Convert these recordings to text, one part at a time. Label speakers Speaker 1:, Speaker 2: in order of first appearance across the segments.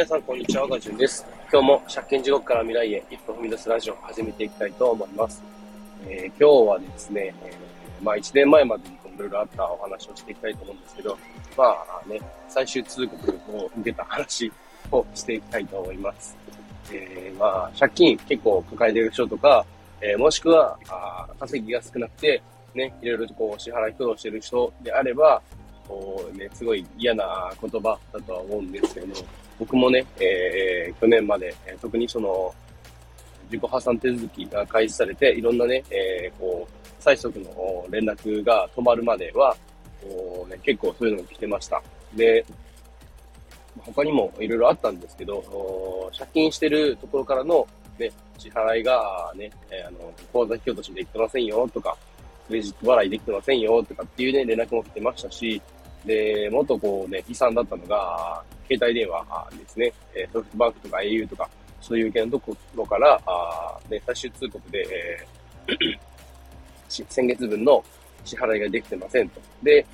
Speaker 1: 皆さん、こんにちは。ガジュンです。今日も借金地獄から未来へ一歩踏み出すラジオを始めていきたいと思います。えー、今日はですね、えー、まあ1年前までにいろいろあったお話をしていきたいと思うんですけど、まあね、最終通告を受けた話をしていきたいと思います。えー、まあ、借金結構抱えてる人とか、えー、もしくは、あ稼ぎが少なくて、ね、いろいろとこう支払い苦労してる人であれば、こうね、すごい嫌な言葉だとは思うんですけど、僕もね、えー、去年まで、特にその、自己破産手続きが開始されて、いろんなね、えー、こう、催促の連絡が止まるまでは、こうね、結構そういうのが来てました。で、他にもいろいろあったんですけど、借金してるところからの、ね、支払いがね、えー、あの、口座引き落としできてませんよとか、クレジット払いできてませんよとかっていうね、連絡も来てましたし、で、もっとこうね、悲惨だったのが、携帯電話ですね、ソフトバンクとか au とか、そういう系のところから、あね、最終通告で、えー 先月分の支払いができてませんと。で、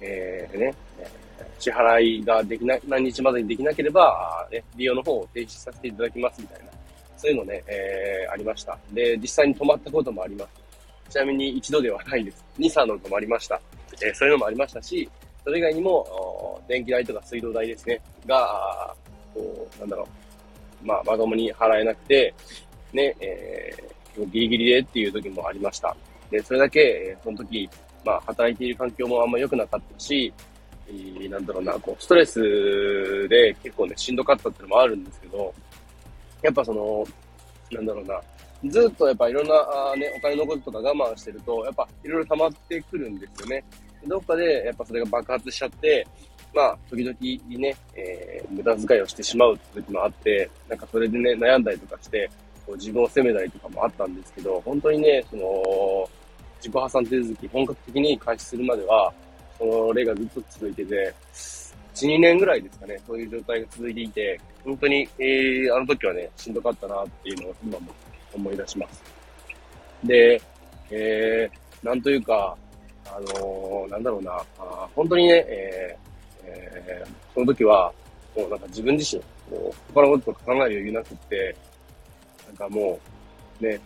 Speaker 1: えー、ね、支払いができない、何日までにできなければ、ね、利用の方を停止させていただきますみたいな、そういうのね、えー、ありました。で、実際に止まったこともあります。ちなみに一度ではないです。2、3度止まりました。えー、そういうのもありましたし、それ以外にも、電気代とか水道代ですね、が、こう、なんだろう、まあ、まともに払えなくて、ね、えー、ギリギリでっていう時もありました。で、それだけ、その時、まあ、働いている環境もあんま良くなかったし、なんだろうな、こう、ストレスで結構ね、しんどかったっていうのもあるんですけど、やっぱその、なんだろうな、ずっとやっぱいろんな、あね、お金のこととか我慢してると、やっぱいろいろ溜まってくるんですよね。どっかでやっぱそれが爆発しちゃって、まあ、時々ね、えー、無駄遣いをしてしまう時もあって、なんかそれでね、悩んだりとかして、こう自分を責めたりとかもあったんですけど、本当にね、その、自己破産手続き本格的に開始するまでは、それがずっと続いてて、1、2年ぐらいですかね、そういう状態が続いていて、本当に、えー、あの時はね、しんどかったなっていうのを今も思い出します。で、えー、なんというか、あのー、なんだろうな、あ本当にね、えーえー、その時は、もうなんか自分自身、こう他のこととか考える余裕なくって、なんかもう、ね、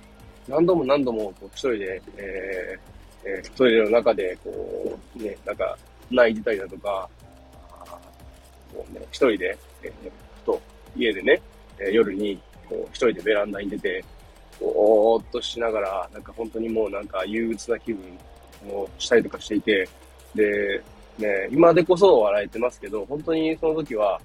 Speaker 1: 何度も何度もこう一人で、えーえー、トイレの中で、こう、ね、なんか泣いてたりだとか、もうね、一人で、えー、ふと家でね、えー、夜にこう一人でベランダに出て、ぼーっとしながら、なんか本当にもうなんか憂鬱な気分をしたりとかしていて、で、ね、今でこそ笑えてますけど、本当にその時は、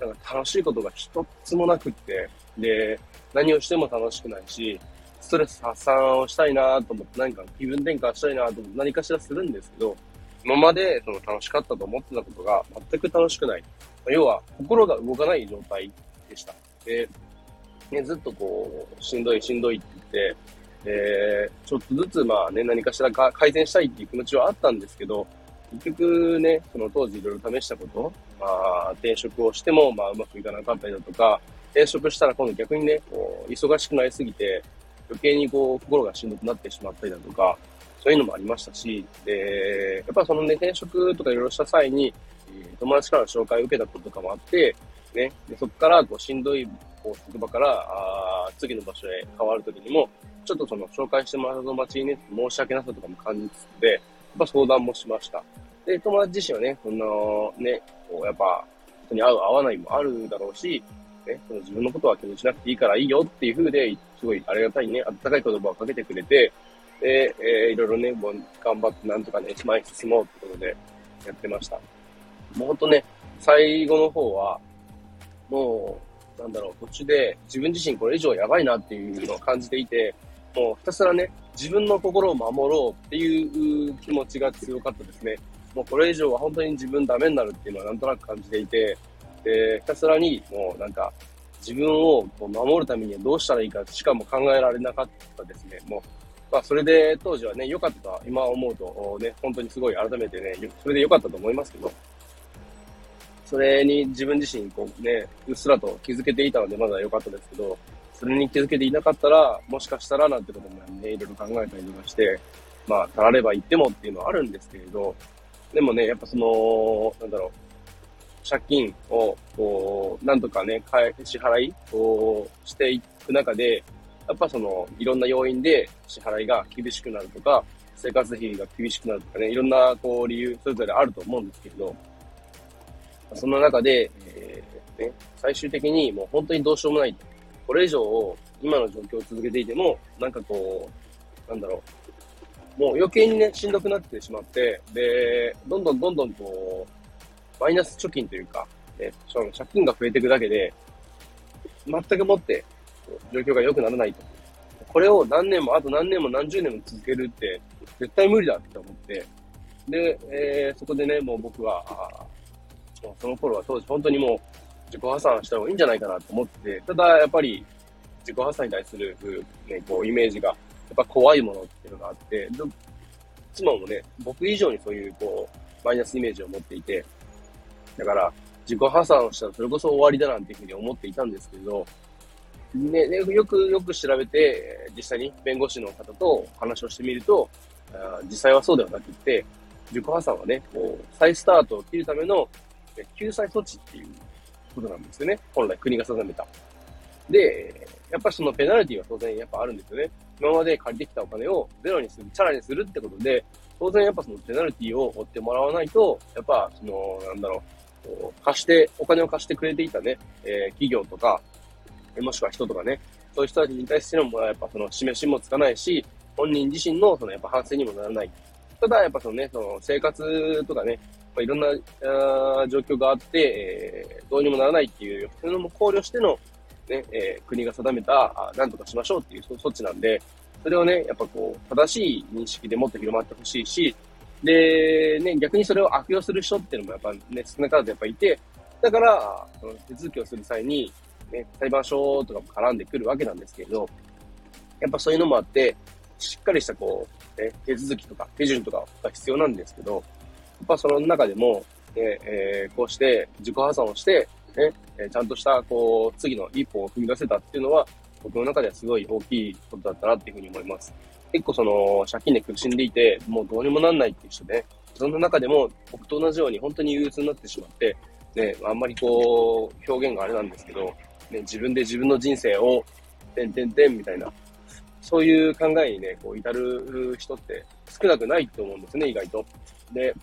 Speaker 1: なんか楽しいことが一つもなくって、で、何をしても楽しくないし、ストレス発散をしたいなと思って、何か気分転換したいなと思って何かしらするんですけど、今までその楽しかったと思ってたことが全く楽しくない。要は、心が動かない状態でした。で、ね、ずっとこう、しんどいしんどいって言って、えー、ちょっとずつまあね、何かしらか改善したいっていう気持ちはあったんですけど、結局ね、その当時いろいろ試したこと、まあ、転職をしても、まあ、うまくいかなかったりだとか、転職したら今度逆にね、こう、忙しくなりすぎて、余計にこう、心がしんどくなってしまったりだとか、そういうのもありましたし、で、やっぱそのね、転職とかいろいろした際に、友達から紹介を受けたこととかもあって、ね、でそこからこうしんどいこう職場からあ次の場所へ変わるときにも、ちょっとその紹介してもらった友達にね、申し訳なさとかも感じつつで、やっぱ相談もしました。で、友達自身はね、そのね、こうやっぱ人に合う合わないもあるだろうし、ね、その自分のことは気にしなくていいからいいよっていう風で、すごいありがたいね、あったかい言葉をかけてくれて、で、えー、いろいろね、もう頑張ってなんとかね、前に進もうってことでやってました。もうほんとね、最後の方は、もう、なんだろう、途中で自分自身これ以上やばいなっていうのを感じていて、もうひたすらね、自分の心を守ろうっていう気持ちが強かったですね。もうこれ以上は本当に自分ダメになるっていうのはなんとなく感じていて、で、ひたすらにもうなんか自分をこう守るためにはどうしたらいいかしかも考えられなかったですね。もう、まあそれで当時はね、良かった今思うとね、本当にすごい改めてね、それで良かったと思いますけど、それに自分自身こうね、うっすらと気づけていたのでまだ良かったですけど、それに気づけていなかったら、もしかしたらなんてこともね、いろいろ考えたりとかして、まあ、たられば言ってもっていうのはあるんですけれど、でもね、やっぱその、なんだろう、借金を、こう、なんとかね、返支払いをしていく中で、やっぱその、いろんな要因で支払いが厳しくなるとか、生活費が厳しくなるとかね、いろんなこう理由、それぞれあると思うんですけれど、その中で、えー、ね、最終的にもう本当にどうしようもない。これ以上、今の状況を続けていても、なんかこう、なんだろう、もう余計にね、しんどくなってしまって、で、どんどんどんどんこう、マイナス貯金というか、ね、その借金が増えていくだけで、全くもって状況が良くならないと。これを何年も、あと何年も何十年も続けるって、絶対無理だって思って、で、えー、そこでね、もう僕は、その頃は当時本当にもう自己破産した方がいいんじゃないかなと思って、ただやっぱり自己破産に対する、ね、こうイメージがやっぱ怖いものっていうのがあって、妻もね、僕以上にそういうこう、マイナスイメージを持っていて、だから自己破産をしたらそれこそ終わりだなんていうふうに思っていたんですけど、ね、ね、よくよく調べて、実際に弁護士の方と話をしてみると、あ実際はそうではなくって、自己破産はね、こう、再スタートを切るための救済措置っていうことなんですよね。本来国が定めた。で、やっぱりそのペナルティは当然やっぱあるんですよね。今まで借りてきたお金をゼロにする、チャラにするってことで、当然やっぱそのペナルティを負ってもらわないと、やっぱその、なんだろう、貸して、お金を貸してくれていたね、えー、企業とか、もしくは人とかね、そういう人たちに対してのも、やっぱその示しもつかないし、本人自身のそのやっぱ反省にもならない。ただやっぱそのね、その生活とかね、ま、いろんなあ状況があって、どうにもならないっていう、そういうのも考慮しての、ね、えー、国が定めた、あなんとかしましょうっていう措置なんで、それをね、やっぱこう、正しい認識でもっと広まってほしいし、で、ね、逆にそれを悪用する人っていうのもやっぱね、少なからずやっぱいて、だから、その手続きをする際に、ね、裁判所とかも絡んでくるわけなんですけれど、やっぱそういうのもあって、しっかりしたこう、ね、手続きとか手順とかが必要なんですけど、やっぱその中でも、ね、えー、こうして自己破産をして、ね、えちゃんとした、こう、次の一歩を踏み出せたっていうのは、僕の中ではすごい大きいことだったなっていうふうに思います。結構その、借金で苦しんでいて、もうどうにもなんないっていう人ね、そんな中でも僕と同じように本当に憂鬱になってしまって、ね、あんまりこう、表現があれなんですけど、ね、自分で自分の人生を、てんてんてんみたいな、そういう考えにね、こう、至る人って少なくないと思うんですね、意外と。で、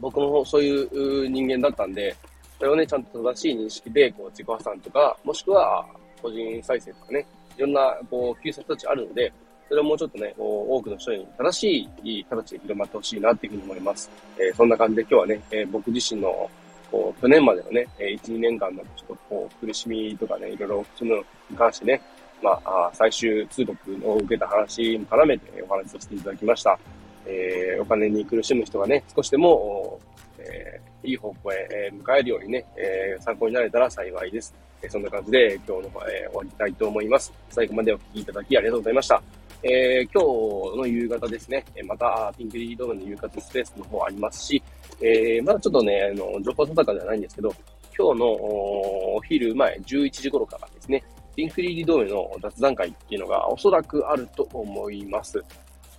Speaker 1: 僕もそういう人間だったんで、それをね、ちゃんと正しい認識で、こう、自己破産とか、もしくは、個人再生とかね、いろんな、こう、救済措置あるので、それをもうちょっとね、こう多くの人に正しい形で広まってほしいなっていうふうに思います。えー、そんな感じで今日はね、えー、僕自身のこう、去年までのねえ、1、2年間のちょっとこう、苦しみとかね、いろいろ、そのに関してね、まあ、最終通告を受けた話も絡めてお話しさせていただきました。えー、お金に苦しむ人がね、少しでも、えー、いい方向へ迎えるようにね、えー、参考になれたら幸いです。えー、そんな感じで今日の方、えー、終わりたいと思います。最後までお聴きいただきありがとうございました。えー、今日の夕方ですね、またピンクリードームの夕方スペースの方ありますし、えー、まだちょっとね、あの、情報定かではないんですけど、今日のお昼前11時頃からですね、ピンクリードームの雑談会っていうのがおそらくあると思います。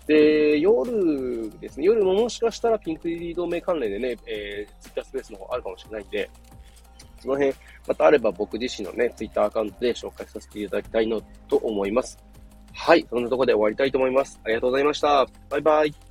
Speaker 1: で、夜ですね、夜ももしかしたらピンクリー同盟関連でね、えー、ツイッタースペースの方あるかもしれないんで、その辺、またあれば僕自身のね、ツイッターアカウントで紹介させていただきたいのと思います。はい、そんなところで終わりたいと思います。ありがとうございました。バイバイ。